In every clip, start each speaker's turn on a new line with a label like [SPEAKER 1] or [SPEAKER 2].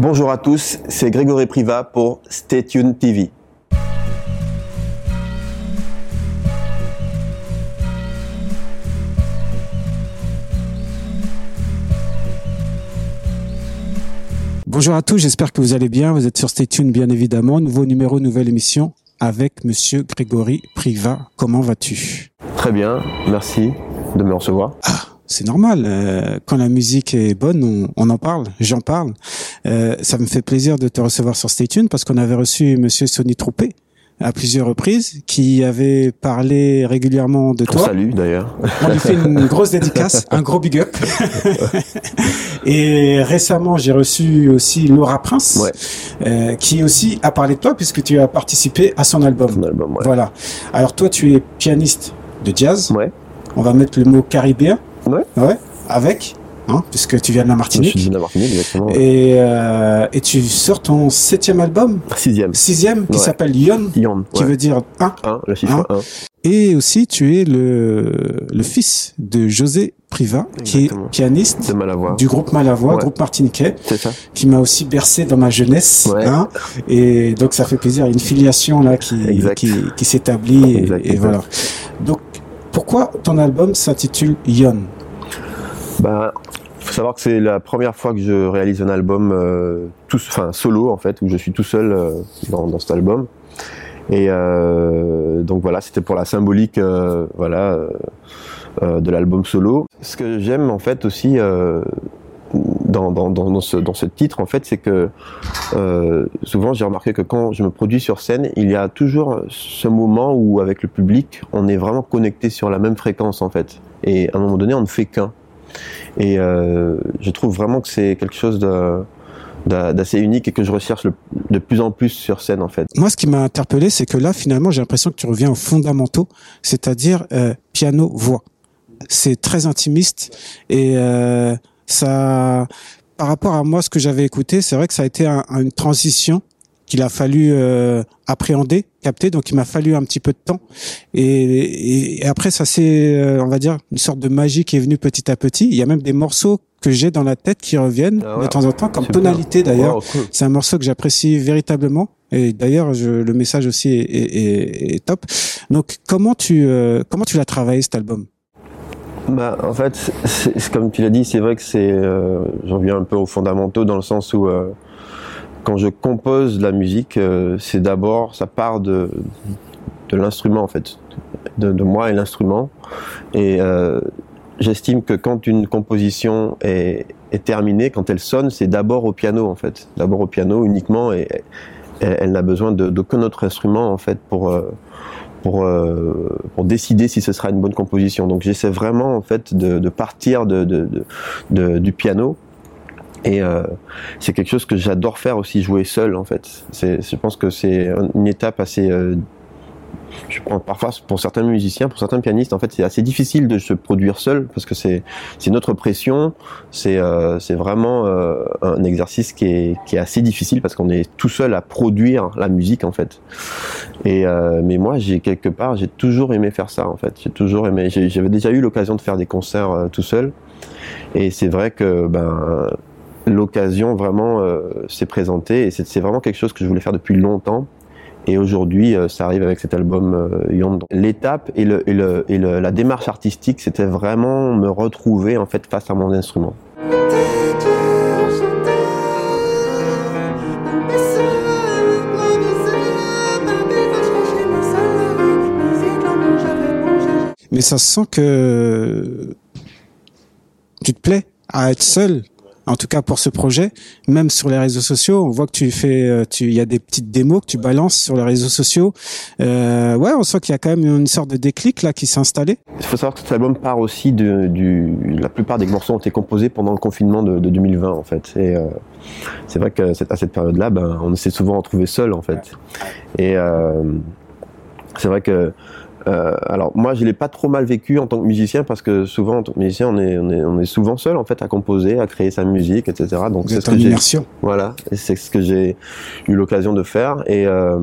[SPEAKER 1] Bonjour à tous, c'est Grégory Priva pour Stay Tuned TV.
[SPEAKER 2] Bonjour à tous, j'espère que vous allez bien. Vous êtes sur Stay Tuned, bien évidemment. Nouveau numéro, nouvelle émission avec Monsieur Grégory Priva. Comment vas-tu?
[SPEAKER 1] Très bien, merci de me recevoir.
[SPEAKER 2] Ah, c'est normal. euh, quand la musique est bonne, on, on en parle. J'en parle. Euh, ça me fait plaisir de te recevoir sur Stay Tuned parce qu'on avait reçu Monsieur Sonny Troupé à plusieurs reprises, qui avait parlé régulièrement de toi.
[SPEAKER 1] salue d'ailleurs.
[SPEAKER 2] On lui fait une grosse dédicace, un gros big up. Et récemment, j'ai reçu aussi Laura Prince,
[SPEAKER 1] Ouais.
[SPEAKER 2] euh, qui aussi a parlé de toi puisque tu as participé à son album.
[SPEAKER 1] Son album, ouais.
[SPEAKER 2] Voilà. Alors toi, tu es pianiste de jazz.
[SPEAKER 1] Ouais.
[SPEAKER 2] On va mettre le mot caribéen.
[SPEAKER 1] Ouais.
[SPEAKER 2] Ouais. Avec, hein, puisque tu viens de la
[SPEAKER 1] Je
[SPEAKER 2] Martinique.
[SPEAKER 1] suis de la Martinique, exactement.
[SPEAKER 2] Et, euh, et tu sors ton septième album,
[SPEAKER 1] Sixième.
[SPEAKER 2] sixième, qui
[SPEAKER 1] Ouais.
[SPEAKER 2] s'appelle Yon,
[SPEAKER 1] Yon,
[SPEAKER 2] qui
[SPEAKER 1] ouais.
[SPEAKER 2] veut dire un.
[SPEAKER 1] Un, le chiffre
[SPEAKER 2] Un.
[SPEAKER 1] 1.
[SPEAKER 2] Et aussi, tu es le, le fils de José Priva, qui est pianiste du groupe Malavoie,
[SPEAKER 1] Ouais.
[SPEAKER 2] groupe martiniquais,
[SPEAKER 1] ça
[SPEAKER 2] qui m'a aussi bercé dans ma jeunesse.
[SPEAKER 1] Ouais.
[SPEAKER 2] Hein, et donc, ça fait plaisir. Il y a une filiation là qui,
[SPEAKER 1] Exact.
[SPEAKER 2] qui, qui s'établit. et- et, voilà. Donc, pourquoi ton album s'intitule Yon?
[SPEAKER 1] Bah, faut savoir que c'est la première fois que je réalise un album euh, tout, enfin solo en fait, où je suis tout seul euh, dans, cet album. Et euh, donc voilà, c'était pour la symbolique, voilà, de l'album solo. Ce que j'aime en fait aussi dans, dans, dans, ce, dans ce titre en fait, c'est que souvent j'ai remarqué que quand je me produis sur scène, il y a toujours ce moment où avec le public, on est vraiment connecté sur la même fréquence en fait. Et à un moment donné, on ne fait qu'un. Et euh, je trouve vraiment que c'est quelque chose de d'a- d'assez unique et que je recherche de plus en plus sur scène en fait.
[SPEAKER 2] Moi, ce qui m'a interpellé, c'est que là, finalement, j'ai l'impression que tu reviens aux fondamentaux, c'est-à-dire euh, piano-voix. C'est très intimiste et euh, ça, par rapport à moi, ce que j'avais écouté, c'est vrai que ça a été un- une transition qu'il a fallu euh, appréhender, Donc, il m'a fallu un petit peu de temps. Et, après, ça c'est, euh, on va dire, une sorte de magie qui est venue petit à petit. Il y a même des morceaux que j'ai dans la tête qui reviennent
[SPEAKER 1] Ah ouais.
[SPEAKER 2] de temps en temps, comme tonalité d'ailleurs.
[SPEAKER 1] Wow, cool.
[SPEAKER 2] C'est un morceau que j'apprécie véritablement. Et d'ailleurs, le message aussi est, est- est- est top. Donc, comment tu euh, comment tu l'as travaillé cet album?
[SPEAKER 1] Bah, en fait, comme tu l'as dit, c'est vrai que c'est, euh, j'en viens un peu aux fondamentaux dans le sens où euh, quand je compose de la musique, euh, c'est d'abord, ça part de, de l'instrument en fait, de, de moi et l'instrument. Et euh, j'estime que quand une composition est, est terminée, quand elle sonne, c'est d'abord au piano en fait, d'abord au piano uniquement, et, elle n'a besoin de- d'aucun autre instrument en fait pour euh, pour, pour décider si ce sera une bonne composition. Donc j'essaie vraiment en fait de, de partir de, de, de- de- du piano. Et euh, c'est quelque chose que j'adore faire aussi, jouer seul en fait. Je pense que c'est une étape assez... euh, je prends parfois pour certains musiciens, pour certains pianistes, en fait, c'est assez difficile de se produire seul parce que c'est notre pression, c'est euh, vraiment euh, un exercice qui est qui est assez difficile parce qu'on est tout seul à produire la musique en fait. Et euh, mais moi, j'ai quelque part, j'ai toujours aimé faire ça en fait. J'ai toujours aimé. J'avais déjà eu l'occasion de faire des concerts euh, tout seul, et c'est vrai que ben l'occasion vraiment euh, s'est présentée et c'est vraiment quelque chose que je voulais faire depuis longtemps. Et aujourd'hui, euh, ça arrive avec cet album euh. L'étape et, la démarche artistique, c'était vraiment me retrouver en fait face à mon instrument.
[SPEAKER 2] Mais ça se sent que tu te plais à être seul. En tout cas pour ce projet, même sur les réseaux sociaux, on voit que tu fais, euh, tu, il y a des petites démos que tu balances sur les réseaux sociaux. Euh, ouais, on sent qu'il y a quand même une sorte de déclic là qui s'est installé.
[SPEAKER 1] Il faut savoir que cet album part aussi de. La plupart des morceaux ont été composés pendant le confinement de, de 2020 en fait. Et euh, c'est vrai que à cette période-là, ben, on s'est souvent retrouvé seul en fait. Et c'est vrai que. Euh, alors moi, je l'ai pas trop mal vécu en tant que musicien parce que souvent en tant que musicien, on est, on est, on est souvent seul en fait à composer, à créer sa musique, etc. Donc c'est ce que j'ai. Voilà, c'est ce que j'ai eu l'occasion de faire et, euh,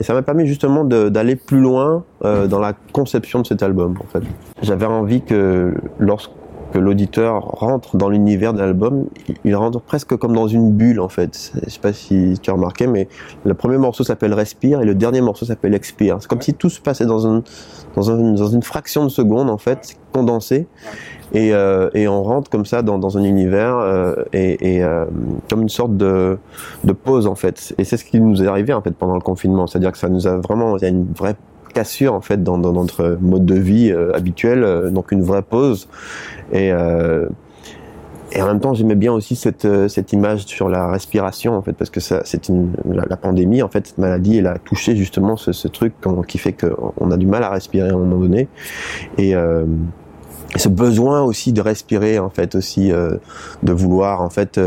[SPEAKER 1] et ça m'a permis justement d'aller plus loin euh, dans la conception de cet album en fait. J'avais envie que lorsque que l'auditeur rentre dans l'univers de l'album, il rentre presque comme dans une bulle en fait. Je sais pas si tu as remarqué, mais le premier morceau s'appelle Respire et le dernier morceau s'appelle Expire. C'est comme si tout se passait dans, dans, dans, une fraction de seconde en fait, condensé. Et, euh, et, on rentre comme ça dans, dans un univers euh, et, et euh, comme une sorte de, de pause en fait. Et c'est ce qui nous est arrivé en fait pendant le confinement, c'est-à-dire que ça nous a vraiment, une vraie cassure en fait dans, notre mode de vie euh, habituel, euh, donc une vraie pause. Et, euh, et en même temps, j'aimais bien aussi cette, image sur la respiration en fait, parce que la, pandémie en fait, cette maladie, elle a touché justement ce, ce truc qui fait qu'on a du mal à respirer à un moment donné. Et ce besoin aussi de respirer en fait aussi de vouloir en fait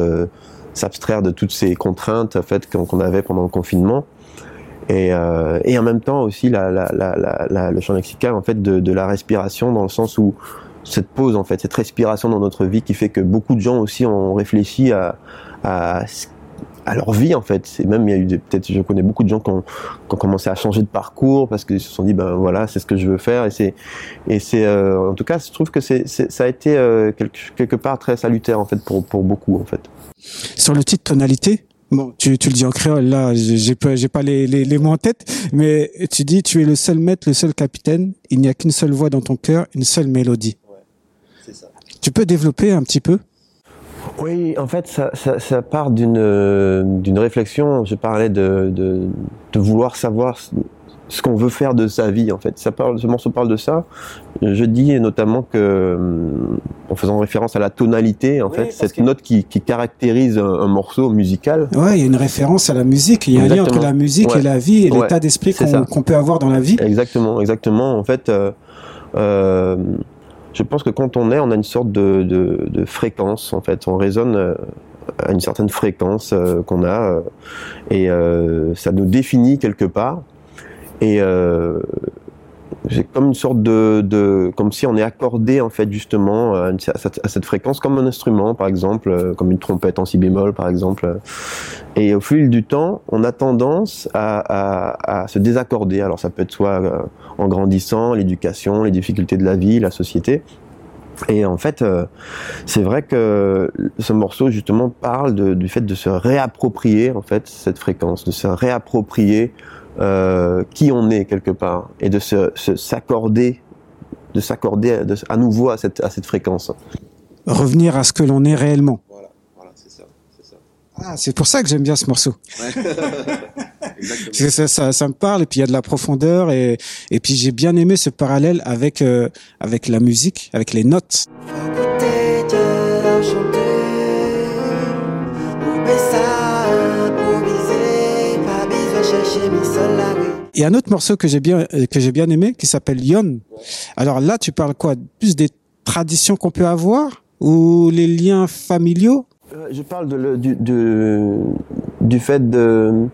[SPEAKER 1] s'abstraire de toutes ces contraintes en fait qu'on avait pendant le confinement et, euh, et en même temps aussi le champ lexical en fait de, la respiration dans le sens où cette pause en fait, cette respiration dans notre vie qui fait que beaucoup de gens aussi ont réfléchi à, leur vie en fait. Et même il y a eu peut-être, je connais beaucoup de gens qui ont, commencé à changer de parcours parce qu'ils se sont dit ben voilà c'est ce que je veux faire et c'est euh, en tout cas je trouve que ça a été euh, quelque, quelque part très salutaire en fait pour pour beaucoup en fait.
[SPEAKER 2] Sur le titre tonalité, Bon, tu, tu le dis en créole, là, j'ai pas, j'ai pas les, les, les mots en tête, mais tu dis, tu es le seul maître, le seul capitaine, il n'y a qu'une seule voix dans ton cœur, une seule mélodie. Ouais, c'est ça. Tu peux développer un petit peu?
[SPEAKER 1] Oui, en fait, ça, ça, ça part d'une, d'une réflexion, je parlais de, de, de vouloir savoir ce qu'on veut faire de sa vie en fait. Ça parle, ce morceau parle de ça. Je dis notamment que, en faisant référence à la tonalité, en oui, fait, cette que... note qui, qui caractérise un, un, morceau musical.
[SPEAKER 2] Ouais, il y a une référence à la musique. Il y a exactement. un lien entre la musique ouais. et la vie et ouais. l'état d'esprit qu'on qu peut avoir dans la vie.
[SPEAKER 1] Exactement, exactement. En fait, euh, euh, je pense que quand on est, on a une sorte de, de, de fréquence. En fait, on résonne euh, à une certaine fréquence euh, qu'on a euh, et euh, ça nous définit quelque part. Et euh, j'ai comme une sorte de, comme si on est accordé en fait justement à, cette, fréquence comme un instrument par exemple, euh, comme une trompette en si bémol par exemple. Et au fil du temps, on a tendance à, à se désaccorder. Alors ça peut être soit euh, en grandissant, l'éducation, les difficultés de la vie, la société. Et en fait, euh, c'est vrai que ce morceau justement parle du fait de se réapproprier en fait cette fréquence, de se réapproprier euh, qui on est quelque part et de se, s'accorder, de s'accorder à nouveau à cette, à cette fréquence.
[SPEAKER 2] Revenir à ce que l'on est réellement. Voilà, voilà c'est ça, ça. Ah, c'est pour ça que j'aime bien ce morceau. Ouais. ça, ça, ça, me parle et puis il y a de la profondeur et, et puis j'ai bien aimé ce parallèle avec, euh, avec la musique, avec les notes. Il y a un autre morceau que j'ai bien euh, que j'ai bien aimé qui s'appelle Yon. Alors là, tu parles quoi? Plus des traditions qu'on peut avoir? Ou les liens familiaux?
[SPEAKER 1] Euh, Je parle de, du, de, du fait de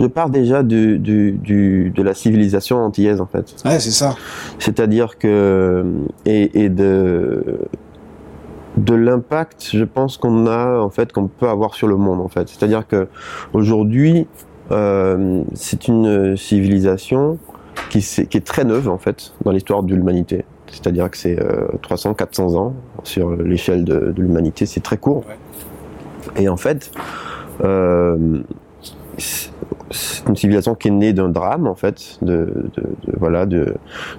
[SPEAKER 1] je pars déjà du, du, du, de la civilisation antillaise en fait.
[SPEAKER 2] Ouais, c'est ça.
[SPEAKER 1] C'est-à-dire que et, et de de l'impact, je pense qu'on a en fait qu'on peut avoir sur le monde en fait. C'est-à-dire que aujourd'hui, euh, c'est une civilisation qui, est, qui est très neuve en fait dans l'histoire de l'humanité. C'est-à-dire que c'est euh, 300-400 ans sur l'échelle de, de l'humanité, c'est très court. Ouais. Et en fait, euh, c'est une civilisation qui est née d'un drame en fait, de, de, de, voilà, de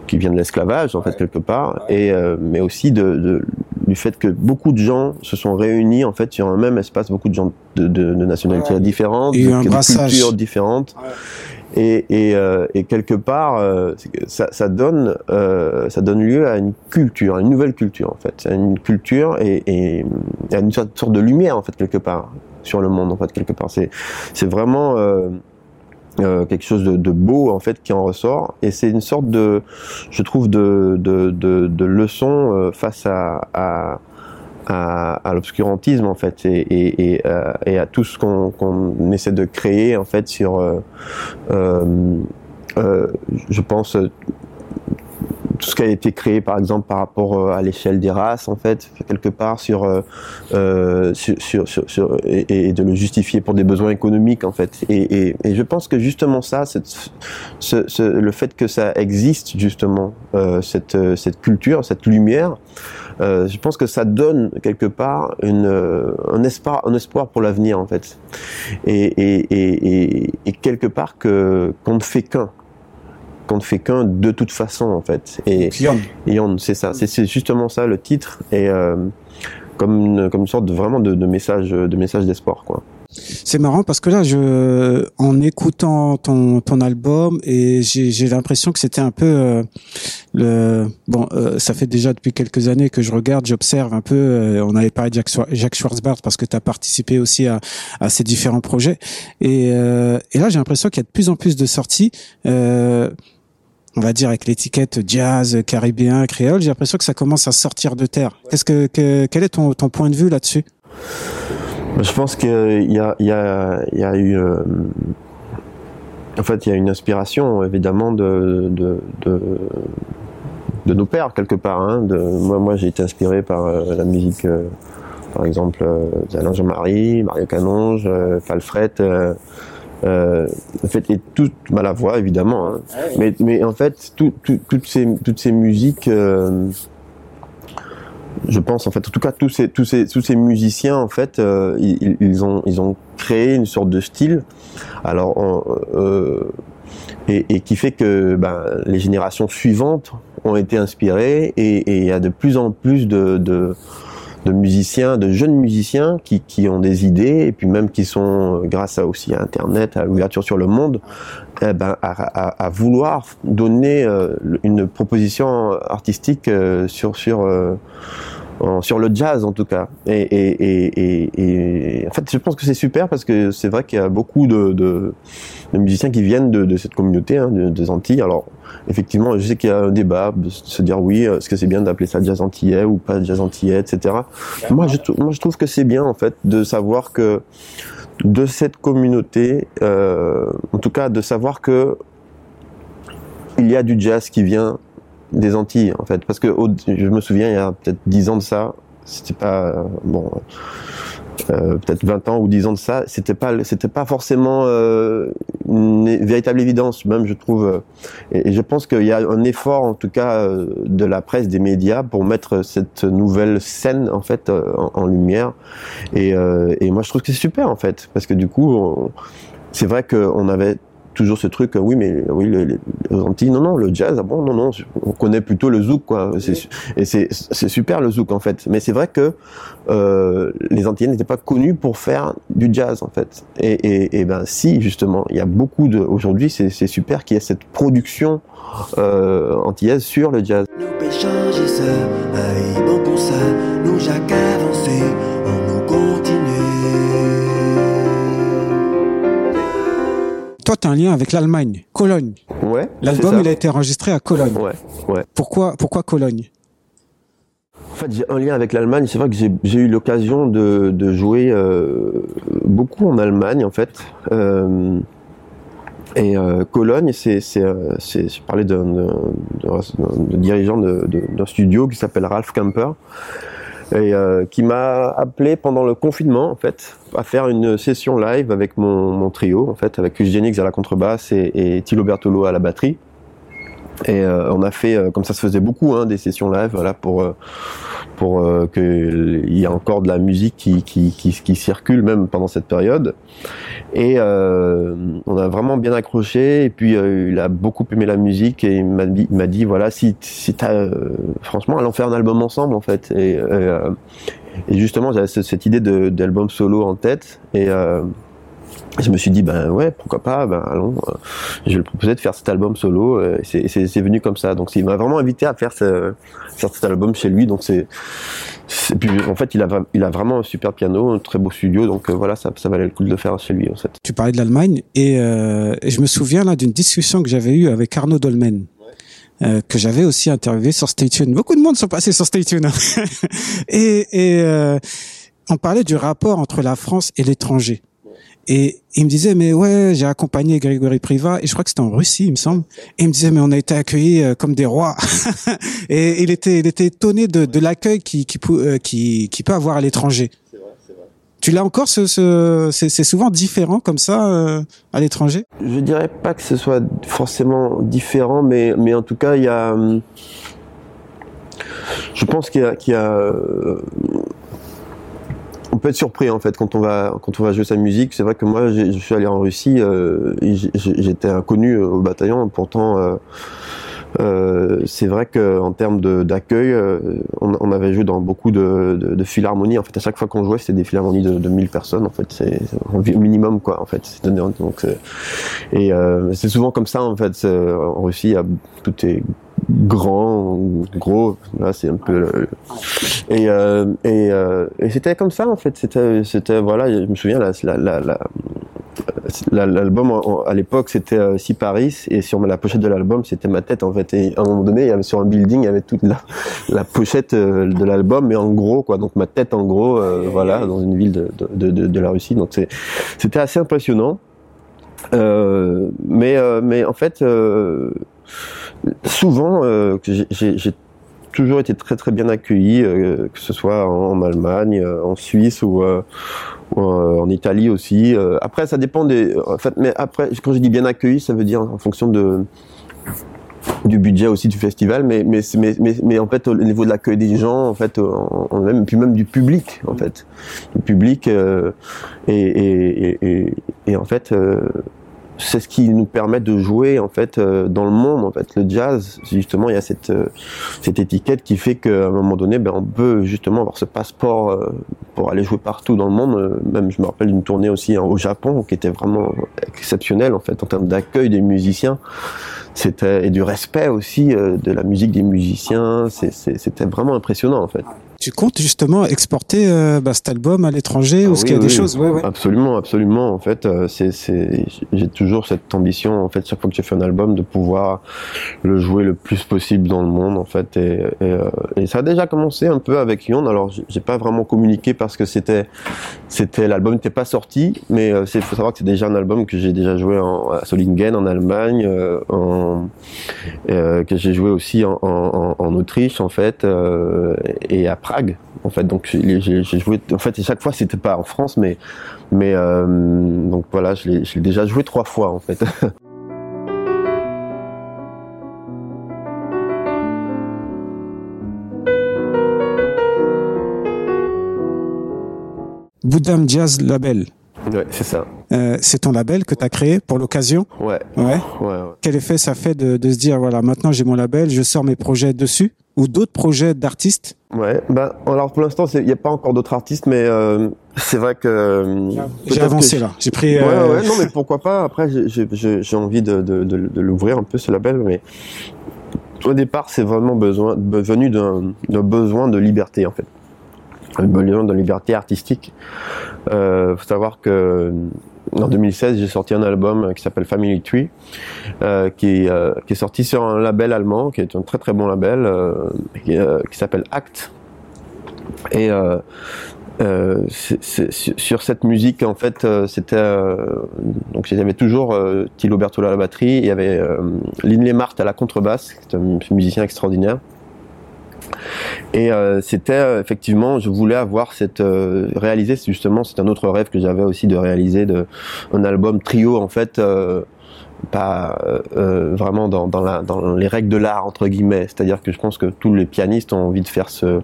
[SPEAKER 1] qui vient de l'esclavage en fait quelque part, et euh, mais aussi de, du fait que beaucoup de gens se sont réunis en fait sur un même espace, beaucoup de gens de, de, de nationalités ouais. différentes,
[SPEAKER 2] et
[SPEAKER 1] de,
[SPEAKER 2] de
[SPEAKER 1] cultures différentes. Ouais. Et, et, euh, et, quelque part, euh, ça, ça, donne, euh, ça donne lieu à une culture, à une nouvelle culture en fait, à une culture et, et à une sorte de lumière en fait quelque part sur le monde en fait quelque part. C'est, c'est vraiment euh, quelque chose de, beau en fait qui en ressort. Et c'est une sorte de je trouve de, de, de, leçon euh, face à, à, l'obscurantisme en fait et, et, euh, à tout ce qu'on essaie de créer en fait sur je pense tout ce qui a été créé par exemple par rapport à l'échelle des races en fait quelque part sur, sur, sur, sur, et, de le justifier pour des besoins économiques en fait. Et, et, et je pense que justement ça cette, ce, ce, le fait que ça existe justement cette, cette culture cette lumière euh, je pense que ça donne quelque part une, un espoir, un espoir pour l'avenir en fait, et, et, et, et quelque part que qu'on ne fait qu'un, qu'on ne fait qu'un de toute façon en fait. Et Yon, c'est ça, c'est justement ça le titre et euh, comme une, comme une sorte de vraiment de, de message de message d'espoir quoi.
[SPEAKER 2] C'est marrant parce que là, je, en écoutant ton, ton album, et j'ai l'impression que c'était un peu euh, le. Bon, euh, ça fait déjà depuis quelques années que je regarde, j'observe un peu. Euh, on avait parlé de Jacques, Jacques Schwarzbart parce que tu as participé aussi à, à ces différents projets. Et, et là, j'ai l'impression qu'il y a de plus en plus de sorties. on va dire avec l'étiquette jazz, caribéen, créole, j'ai l'impression que ça commence à sortir de terre. Qu'est-ce que, que quel est ton, ton point de vue là-dessus?
[SPEAKER 1] Je pense qu'il y a, il y, a, il y a eu. Euh, en fait, il y a une inspiration, évidemment, de, de, de, de nos pères, quelque part. Hein, de, moi, moi j'ai été inspiré par euh, la musique, euh, par exemple, d'Alain Jean-Marie, Mario Canonge, Falfret. en fait, et toute bah, la voix évidemment, hein. mais, mais en fait, tout, tout, toutes ces toutes ces musiques je pense en fait, en tout cas tous ces tous ces tous ces musiciens en fait, euh, ils, ont ils ont créé une sorte de style. Alors euh, et, qui fait que ben, les générations suivantes ont été inspirées et il y a de plus en plus de, de musiciens, de jeunes musiciens qui, qui, ont des idées et puis même qui sont, grâce à aussi à Internet, à l'ouverture sur le monde, eh ben, à, à, vouloir donner euh, une proposition artistique euh, sur sur euh, sur le jazz en tout cas. Et, en fait, je pense que c'est super parce que c'est vrai qu'il y a beaucoup de, musiciens qui viennent de, de cette communauté hein, des Antilles. Alors, effectivement, je sais qu'il y a un débat de se dire oui, est-ce que c'est bien d'appeler ça jazz antillais ou pas jazz antillais, etc. Moi, je, moi, je trouve que c'est bien en fait de savoir que de cette communauté, euh, en tout cas, de savoir que il y a du jazz qui vient des Antilles en fait. Parce que je me souviens il y a peut-être 10 ans de ça c'était pas bon euh, peut-être 20 ans ou 10 ans de ça c'était pas c'était pas forcément euh, une véritable évidence même je trouve et, je pense qu'il y a un effort en tout cas euh, de la presse des médias pour mettre cette nouvelle scène en fait euh, en, lumière. Et, euh, et moi je trouve que c'est super en fait. Parce que du coup c'est vrai qu'on avait toujours ce truc, oui, mais oui, les, les, Antilles, non, non, le jazz, ah bon, non, non, on connaît plutôt le zouk, quoi. Et c'est super le zouk, en fait. Mais c'est vrai que euh, les Antilles n'étaient pas connus pour faire du jazz, en fait. Et, et, et ben, si, justement, il y a beaucoup de. Aujourd'hui, c'est super qu'il y ait cette production euh, antillaise sur le jazz. Nous
[SPEAKER 2] toi, tu as un lien avec l'Allemagne, Cologne.
[SPEAKER 1] Ouais.
[SPEAKER 2] L'album, il a été enregistré à Cologne.
[SPEAKER 1] Ouais, ouais.
[SPEAKER 2] Pourquoi, pourquoi Cologne?
[SPEAKER 1] En fait, j'ai un lien avec l'Allemagne. C'est vrai que j'ai eu l'occasion de, de, jouer euh, beaucoup en Allemagne, en fait. Euh, et euh, Cologne, c'est, je parlais d'un dirigeant d'un studio qui s'appelle Ralph Camper euh, qui m'a appelé pendant le confinement en fait à faire une session live avec mon, mon trio en fait avec Eugénix à la contrebasse et, et Thilo Bertolo à la batterie et euh, on a fait euh, comme ça se faisait beaucoup hein, des sessions live voilà pour euh, pour euh, qu'il y ait encore de la musique qui, qui, circule même pendant cette période. Et on a vraiment bien accroché. Et puis il a beaucoup aimé la musique et il m'a dit, m'a dit voilà si, si t'as franchement allons faire un album ensemble en fait. Et, et justement j'avais cette idée d'album solo en tête et je me suis dit ben ouais pourquoi pas ben allons euh, je lui proposais de faire cet album solo euh, et c'est venu comme ça donc il m'a vraiment invité à faire, ce, faire cet album chez lui donc c'est en fait il a il a vraiment un super piano un très beau studio donc euh, voilà ça, ça valait le coup de le faire chez lui en fait
[SPEAKER 2] tu parlais de l'Allemagne et, euh, et, je me souviens là d'une discussion que j'avais eue avec Arnaud Dolmen euh, que j'avais aussi interviewé sur Stay Tuned. Beaucoup de monde sont passés sur Stay Tuned. Hein. et, et on parlait du rapport entre la France et l'étranger. Et il me disait, mais ouais, j'ai accompagné Grégory Priva, et je crois que c'était en Russie, il me semble. Et il me disait, mais on a été accueillis euh, comme des rois. et il était, il était étonné de, de l'accueil qui, qui, euh, qui, qui peut avoir à l'étranger. Tu l'as encore, ce, ce c'est souvent différent comme ça euh, à l'étranger?
[SPEAKER 1] Je dirais pas que ce soit forcément différent, mais, mais en tout cas, il y a. Hum, je pense qu'il y a, qu'il y a euh, on peut être surpris en fait quand on va quand on va jouer sa musique. C'est vrai que moi, je suis allé en Russie, euh, j'étais inconnu au bataillon. Pourtant, euh, euh, c'est vrai qu'en termes d'accueil, euh, on, avait joué dans beaucoup de, de, de philharmonies. En fait, à chaque fois qu'on jouait, c'était des philharmonies de, de 1000 personnes. En fait, c'est minimum quoi. En fait, donc euh, et c'est souvent comme ça en fait. En Russie, tout est grand, gros. Là, c'est un peu. Et euh, et, euh, et c'était comme ça en fait. C'était c'était voilà. Je me souviens la la, la, l'album à l'époque c'était euh, Si Paris et sur la pochette de l'album c'était ma tête en fait et à un moment donné il y avait sur un building il y avait toute la, la pochette euh, de l'album mais en gros quoi donc ma tête en gros euh, voilà dans une ville de, de, de, de la Russie donc c'était assez impressionnant euh, mais mais en fait souvent j'ai toujours été très très bien accueilli, que ce soit en, Allemagne, en Suisse ou, euh, en Italie aussi. Euh, après, ça dépend des. En fait, mais après, quand je dis bien accueilli, ça veut dire en fonction de du budget aussi du festival, mais mais mais mais, mais en fait au niveau de l'accueil des gens, en fait, même puis même du public, en fait, du public euh, et, et, et, en fait. Euh, c'est ce qui nous permet de jouer en fait euh, dans le monde en fait le jazz. Justement il y a cette euh, cette étiquette qui fait qu'à un moment donné ben on peut justement avoir ce passeport euh, pour aller jouer partout dans le monde. Même je me rappelle d'une tournée aussi au Japon qui était vraiment exceptionnelle en fait en termes d'accueil des musiciens. C'était et du respect aussi de la musique des musiciens. C'était vraiment impressionnant en fait
[SPEAKER 2] tu comptes justement exporter euh, bah, cet album à l'étranger ah ou ce qu'il y a des choses? Ouais, ouais.
[SPEAKER 1] Absolument, absolument. En fait, euh, c'est, c'est, j'ai toujours cette ambition, en fait, chaque fois que j'ai fait un album, de pouvoir le jouer le plus possible dans le monde, en fait. Et, et, euh, et ça a déjà commencé un peu avec Yon. Alors, j'ai pas vraiment communiqué parce que c'était, c'était l'album n'était pas sorti, mais il faut savoir que c'est déjà un album que j'ai déjà joué en, à Solingen en Allemagne, en, que j'ai joué aussi en, en, en, Autriche, en fait, et après en fait. Donc j'ai joué. En fait, chaque fois c'était pas en France, mais mais euh, donc voilà, je l'ai déjà joué trois fois en fait.
[SPEAKER 2] Boudam Jazz Label.
[SPEAKER 1] Ouais, c'est ça.
[SPEAKER 2] Euh, c'est ton label que tu as créé pour l'occasion?
[SPEAKER 1] Ouais.
[SPEAKER 2] ouais.
[SPEAKER 1] Ouais. ouais.
[SPEAKER 2] Quel effet ça fait de, de se dire, voilà, maintenant j'ai mon label, je sors mes projets dessus? Ou d'autres projets d'artistes
[SPEAKER 1] Ouais, bah alors pour l'instant il n'y a pas encore d'autres artistes, mais euh, c'est vrai que euh,
[SPEAKER 2] j'ai avancé là. J'ai pris.
[SPEAKER 1] Ouais, euh... ouais, non mais pourquoi pas. Après j'ai envie de, de, de, de l'ouvrir un peu ce label, mais au départ c'est vraiment besoin venu d'un besoin de liberté en fait, un besoin de liberté artistique. Euh, faut savoir que en 2016, j'ai sorti un album qui s'appelle Family Tree, euh, qui, euh, qui, est sorti sur un label allemand, qui est un très très bon label, euh, qui, euh, s'appelle Act. Et euh, sur cette musique, en fait, c'était donc j'avais toujours Thilo Bertola à la batterie, il y avait Lynn Mart à la contrebasse, qui est un musicien extraordinaire. Et euh, c'était euh, effectivement, je voulais avoir cette euh, réaliser justement, c'est un autre rêve que j'avais aussi de réaliser de un album trio en fait. Euh, pas vraiment dans, les règles de l'art entre guillemets, c'est-à-dire que je pense que tous les pianistes ont envie de faire ce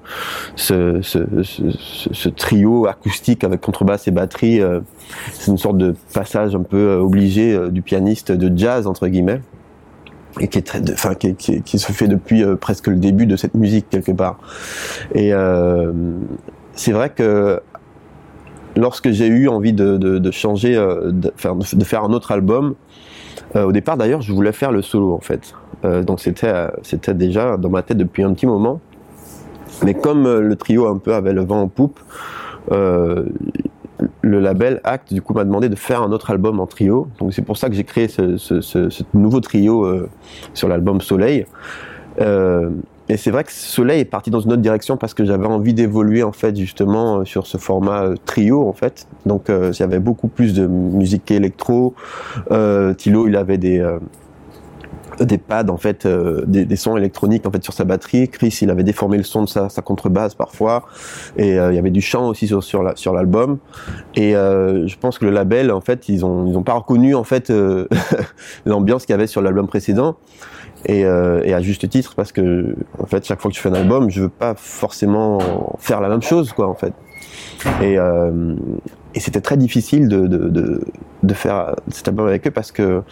[SPEAKER 1] trio acoustique avec contrebasse et batterie. c'est une sorte de passage un peu obligé du pianiste de jazz entre guillemets et qui se fait depuis euh, presque le début de cette musique quelque part. Et euh, c'est vrai que lorsque j'ai eu envie de, changer, euh, de, faire, un autre album, au départ d'ailleurs je voulais faire le solo en fait. Donc c'était c'était déjà dans ma tête depuis un petit moment. Mais comme le trio un peu avait le vent en poupe, le label Act du coup m'a demandé de faire un autre album en trio. Donc c'est pour ça que j'ai créé ce, nouveau trio euh, sur l'album Soleil. Euh, et c'est vrai que Soleil est parti dans une autre direction parce que j'avais envie d'évoluer en fait justement sur ce format trio en fait. Donc j'avais beaucoup plus de musique électro. Thilo il avait des des pads en fait, euh, des, sons électroniques en fait sur sa batterie. Chris, il avait déformé le son de sa, contrebasse parfois, et euh, il y avait du chant aussi sur sur la, sur l'album. Et euh, je pense que le label, en fait, ils ont ils ont pas reconnu en fait l'ambiance qu'il y avait sur l'album précédent. Et, et, à juste titre parce que en fait chaque fois que tu fais un album je veux pas forcément faire la même chose quoi en fait et, et c'était très difficile de, de, de, de, faire cet album avec eux parce que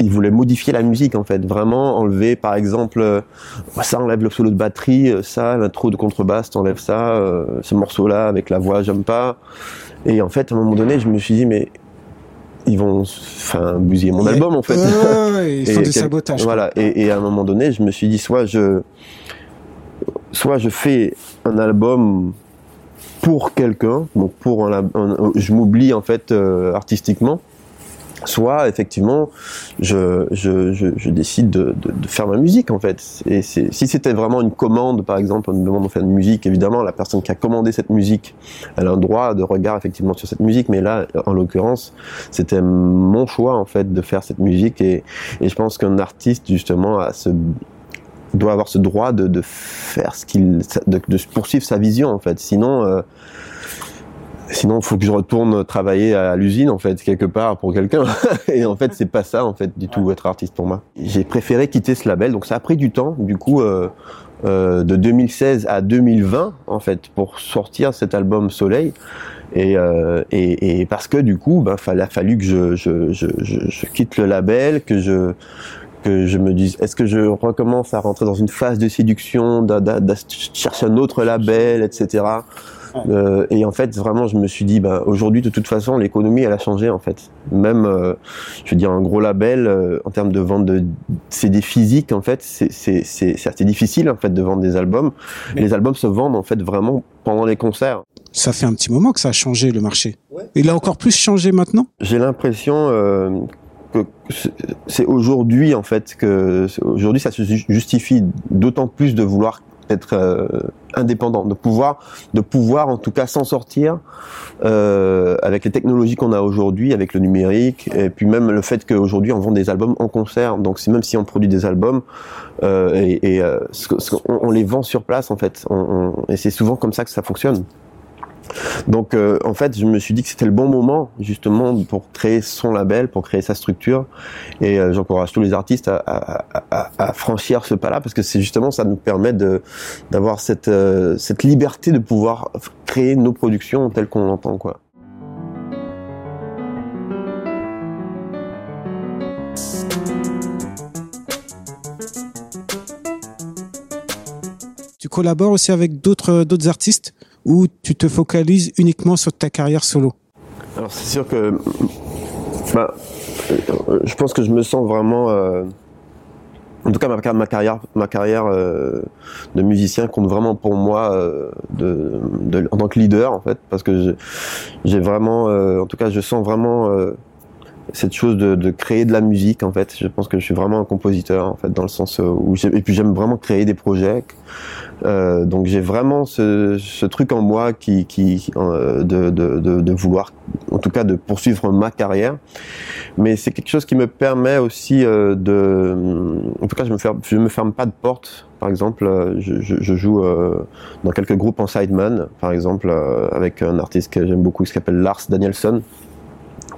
[SPEAKER 1] il voulait modifier la musique en fait, vraiment enlever par exemple euh, ça enlève le solo de batterie, euh, ça l'intro de contrebasse t'enlèves ça, euh, ce morceau là avec la voix j'aime pas. Et en fait à un moment donné je me suis dit mais ils vont enfin bousiller mon album en fait.
[SPEAKER 2] ils font du sabotage.
[SPEAKER 1] Voilà et, à un moment donné je me suis dit soit je soit je fais un album pour quelqu'un, donc pour je m'oublie en fait artistiquement soit effectivement je, je, je, décide de, de, faire ma musique en fait. Et si c'était vraiment une commande, par exemple, on me demande de faire une musique, évidemment la personne qui a commandé cette musique, elle a un droit de regard effectivement sur cette musique, mais là, en l'occurrence, c'était mon choix en fait de faire cette musique et, et je pense qu'un artiste justement a doit avoir ce droit de, de faire ce qu'il de, de, poursuivre sa vision en fait. Sinon euh, Sinon, il faut que je retourne travailler à l'usine, en fait, quelque part pour quelqu'un. Et en fait, c'est pas ça, en fait, du tout, être artiste pour moi. J'ai préféré quitter ce label, donc ça a pris du temps. Du coup, euh, euh, de 2016 à 2020, en fait, pour sortir cet album Soleil. Et, euh, et, et parce que du coup, ben, il a fallu que je, je, je, je, quitte le label, que je que je me dise, est-ce que je recommence à rentrer dans une phase de séduction, de, chercher un autre label, etc. Euh, et en fait, vraiment, je me suis dit, bah, aujourd'hui, de toute façon, l'économie, elle a changé, en fait. Même, euh, je veux dire, un gros label, euh, en termes de vente de CD physiques, en fait, c'est assez difficile, en fait, de vendre des albums. Les albums se vendent, en fait, vraiment pendant les concerts.
[SPEAKER 2] Ça fait un petit moment que ça a changé, le marché. Il a encore plus changé maintenant?
[SPEAKER 1] J'ai l'impression que c'est aujourd'hui, en fait, que aujourd'hui, ça se justifie d'autant plus de vouloir être euh, indépendant, de pouvoir, de pouvoir en tout cas s'en sortir euh, avec les technologies qu'on a aujourd'hui, avec le numérique, et puis même le fait qu'aujourd'hui on vend des albums en concert. Donc c'est même si on produit des albums euh, et, on, les vend sur place en fait, et c'est souvent comme ça que ça fonctionne. Donc euh, en fait, je me suis dit que c'était le bon moment justement pour créer son label, pour créer sa structure. Et euh, j'encourage tous les artistes à, franchir ce pas-là parce que c'est justement ça nous permet de d'avoir cette euh, cette liberté de pouvoir créer nos productions telles qu'on l'entend quoi.
[SPEAKER 2] Collabores aussi avec d'autres d'autres artistes ou tu te focalises uniquement sur ta carrière solo?
[SPEAKER 1] Alors c'est sûr que bah, je pense que je me sens vraiment euh, en tout cas ma, carrière ma carrière euh, de musicien compte vraiment pour moi euh, de, de, en tant que leader en fait parce que j'ai vraiment en tout cas je sens vraiment cette chose de, créer de la musique en fait je pense que je suis vraiment un compositeur en fait dans le sens où et puis j'aime vraiment créer des projets euh, donc j'ai vraiment ce, truc en moi qui, euh, de, vouloir, en tout cas, de poursuivre ma carrière. Mais c'est quelque chose qui me permet aussi euh, de, en tout cas, je me ferme, me ferme pas de porte. Par exemple, euh, je, je, je joue dans quelques groupes en sideman, par exemple, avec un artiste que j'aime beaucoup qui s'appelle Lars Danielson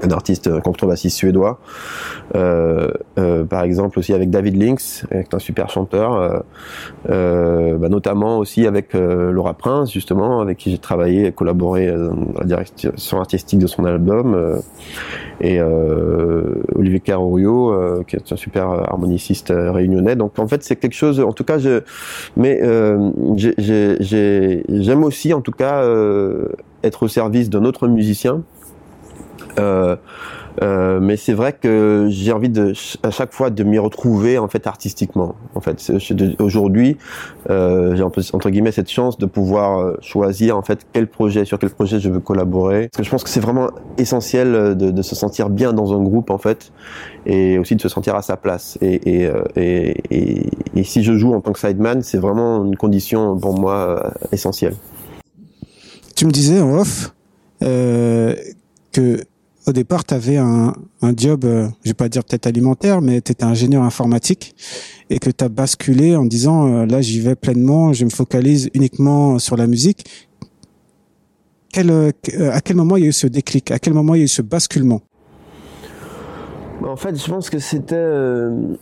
[SPEAKER 1] un artiste euh, contrebassiste suédois. Euh, euh, par exemple aussi avec David Lynx, qui est un super chanteur, euh, euh bah, notamment aussi avec euh, Laura Prince justement, avec qui j'ai travaillé et collaboré dans la direction artistique de son album, et Olivier Carorio, qui est un super harmoniciste réunionnais. Donc en fait c'est quelque chose, en tout cas, je, mais j'aime aussi en tout cas être au service d'un autre musicien Euh, euh, mais c'est vrai que j'ai envie de à chaque fois de m'y retrouver en fait artistiquement. En fait, aujourd'hui, euh, j'ai entre guillemets cette chance de pouvoir euh, choisir en fait quel projet sur quel projet je veux collaborer. Parce que je pense que c'est vraiment essentiel de, de, se sentir bien dans un groupe en fait, et aussi de se sentir à sa place. Et, et, et, et si je joue en tant que sideman, c'est vraiment une condition pour moi essentielle.
[SPEAKER 2] Tu me disais en off euh, que au départ, tu avais un, job, euh, je vais pas dire peut-être alimentaire, mais tu étais ingénieur informatique et que tu as basculé en disant euh, là j'y vais pleinement, je me focalise uniquement sur la musique. Quel, euh, à quel moment il y a eu ce déclic? À quel moment il y a eu ce basculement?
[SPEAKER 1] En fait, je pense que c'était euh,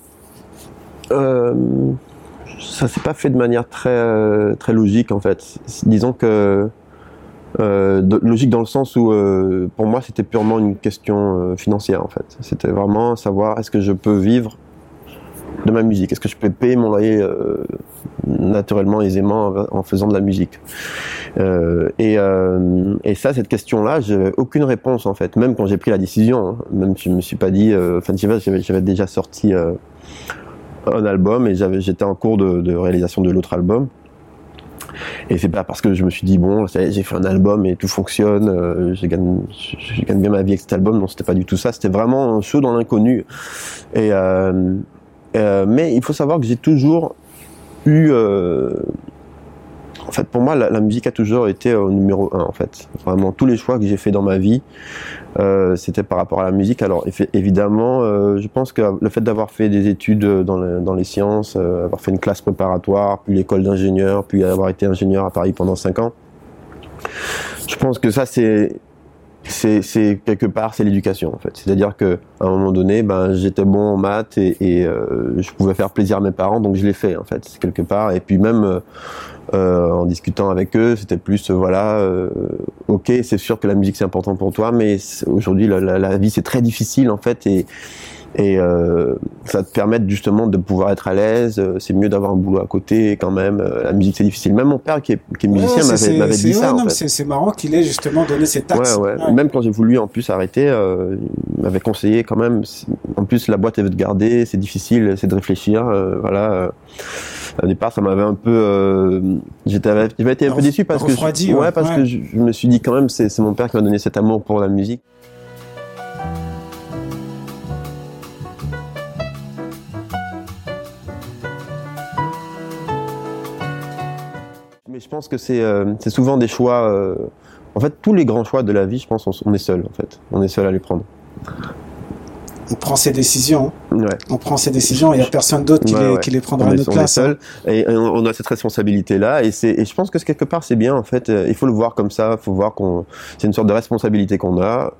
[SPEAKER 1] ça s'est pas fait de manière très très logique en fait. Disons que euh, logique dans le sens où, euh, pour moi, c'était purement une question euh, financière en fait. C'était vraiment savoir est-ce que je peux vivre de ma musique, est-ce que je peux payer mon loyer naturellement, aisément en faisant de la musique? Et, et, ça, cette question-là, j'avais aucune réponse en fait. Même quand j'ai pris la décision, hein, même je me suis pas dit, enfin, j'avais déjà sorti un album et j'étais en cours de réalisation de l'autre album. Et c'est pas parce que je me suis dit bon, j'ai fait un album et tout fonctionne, euh, je, gagne, bien ma vie avec cet album. Non, c'était pas du tout ça. C'était vraiment un saut dans l'inconnu. Et euh, euh, mais il faut savoir que j'ai toujours eu euh, en fait, pour moi, la, musique a toujours été au numéro un. En fait, vraiment tous les choix que j'ai fait dans ma vie, euh, c'était par rapport à la musique. Alors, évidemment, euh, je pense que le fait d'avoir fait des études dans, dans les sciences, euh, avoir fait une classe préparatoire, puis l'école d'ingénieur, puis avoir été ingénieur à Paris pendant cinq ans, je pense que ça, c'est c'est quelque part c'est l'éducation en fait. C'est-à-dire que à un moment donné, ben j'étais bon en maths et, et euh, je pouvais faire plaisir à mes parents, donc je l'ai fait en fait quelque part. Et puis même euh, en discutant avec eux, c'était plus euh, voilà, euh, ok, c'est sûr que la musique c'est important pour toi, mais aujourd'hui la, la, la, vie c'est très difficile en fait et et ça te permet justement de pouvoir être à l'aise. C'est mieux d'avoir un boulot à côté quand même. La musique c'est difficile. Même mon père qui est, qui est musicien m'avait dit ça.
[SPEAKER 2] C'est marrant qu'il ait justement donné cette
[SPEAKER 1] axe. Ouais, ouais. Même quand j'ai voulu en plus arrêter, il m'avait conseillé quand même. En plus la boîte elle veut te garder, c'est difficile, c'est de réfléchir. Voilà au départ, ça m'avait un peu, euh, j'étais, j'avais été un peu déçu parce que, je, ouais, parce que je, me suis dit quand même, c'est, c'est mon père qui m'a donné cet amour pour la musique. Mais je pense que c'est, euh, c'est souvent des choix. Euh, en fait, tous les grands choix de la vie, je pense, on, on est seul. En fait, on est seul à les prendre
[SPEAKER 2] on prend ses décisions. Ouais. On prend ses décisions. Il y a personne d'autre qui, les, qui les prendra à notre place.
[SPEAKER 1] Seul, et on a cette responsabilité-là. Et, et je pense que quelque part, c'est bien. En fait, il faut le voir comme ça. Il faut voir qu'on, c'est une sorte de responsabilité qu'on a.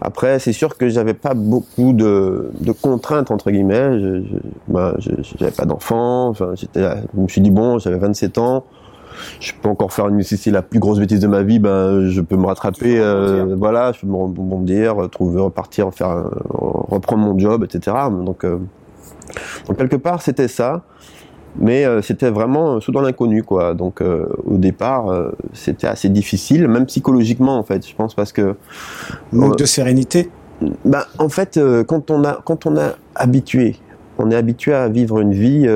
[SPEAKER 1] Après, c'est sûr que j'avais pas beaucoup de, de contraintes entre guillemets. Je, je, bah, pas d'enfant. Enfin, je me suis dit bon, j'avais 27 ans je peux encore faire une si c'est la plus grosse bêtise de ma vie ben je peux me rattraper euh, voilà je peux me rebondir trouver repartir faire reprendre mon job etc donc euh, donc quelque part c'était ça. Mais euh, c'était vraiment sous dans l'inconnu quoi. Donc au départ c'était assez difficile même psychologiquement en fait. Je pense parce que
[SPEAKER 2] manque de sérénité.
[SPEAKER 1] ben en fait quand on a quand on a habitué on est habitué à vivre une vie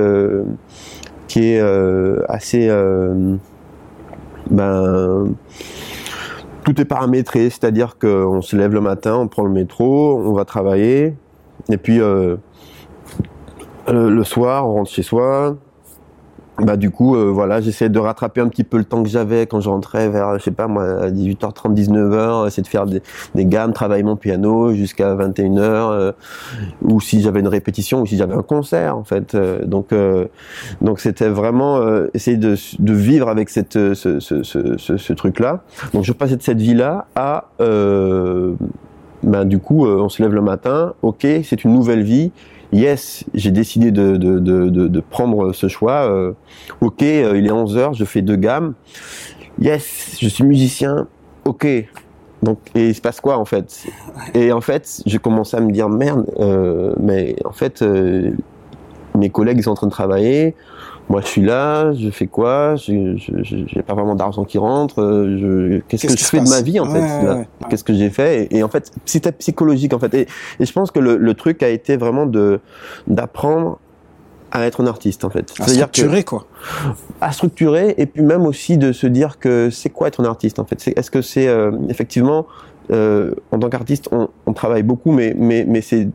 [SPEAKER 1] qui est euh, assez euh, ben tout est paramétré, c'est-à-dire qu'on se lève le matin, on prend le métro, on va travailler, et puis euh, le soir, on rentre chez soi, bah du coup euh, voilà j'essayais de rattraper un petit peu le temps que j'avais quand je rentrais vers je sais pas moi 18h30 19h essayer de faire des, des gammes travailler mon piano jusqu'à 21h euh, ou si j'avais une répétition ou si j'avais un concert en fait euh, donc donc c'était vraiment essayer de, de vivre avec cette ce, ce, ce, ce, truc là donc je passais de cette vie là à ben du coup on se lève le matin ok c'est une nouvelle vie yes, j'ai décidé de, de, de, prendre ce choix. Euh, ok, euh, il est 11 heures, je fais deux gammes. Yes, je suis musicien. Ok. Donc, et il se passe quoi en fait? Et en fait, j'ai commencé à me dire merde, euh, mais en fait, mes collègues sont en train de travailler. Moi, je suis là, je fais quoi? Je n'ai pas vraiment d'argent qui rentre. Euh, qu'est-ce que je fais de ma vie en fait Qu'est-ce que j'ai fait? Et, en fait, c'était psychologique en fait. Et, je pense que le, truc a été vraiment de d'apprendre à être un artiste en fait.
[SPEAKER 2] À structurer quoi.
[SPEAKER 1] À structurer et puis même aussi de se dire que c'est quoi être un artiste en fait? Est-ce que c'est euh, effectivement euh, en tant qu'artiste on, on, travaille beaucoup mais mais mais c'est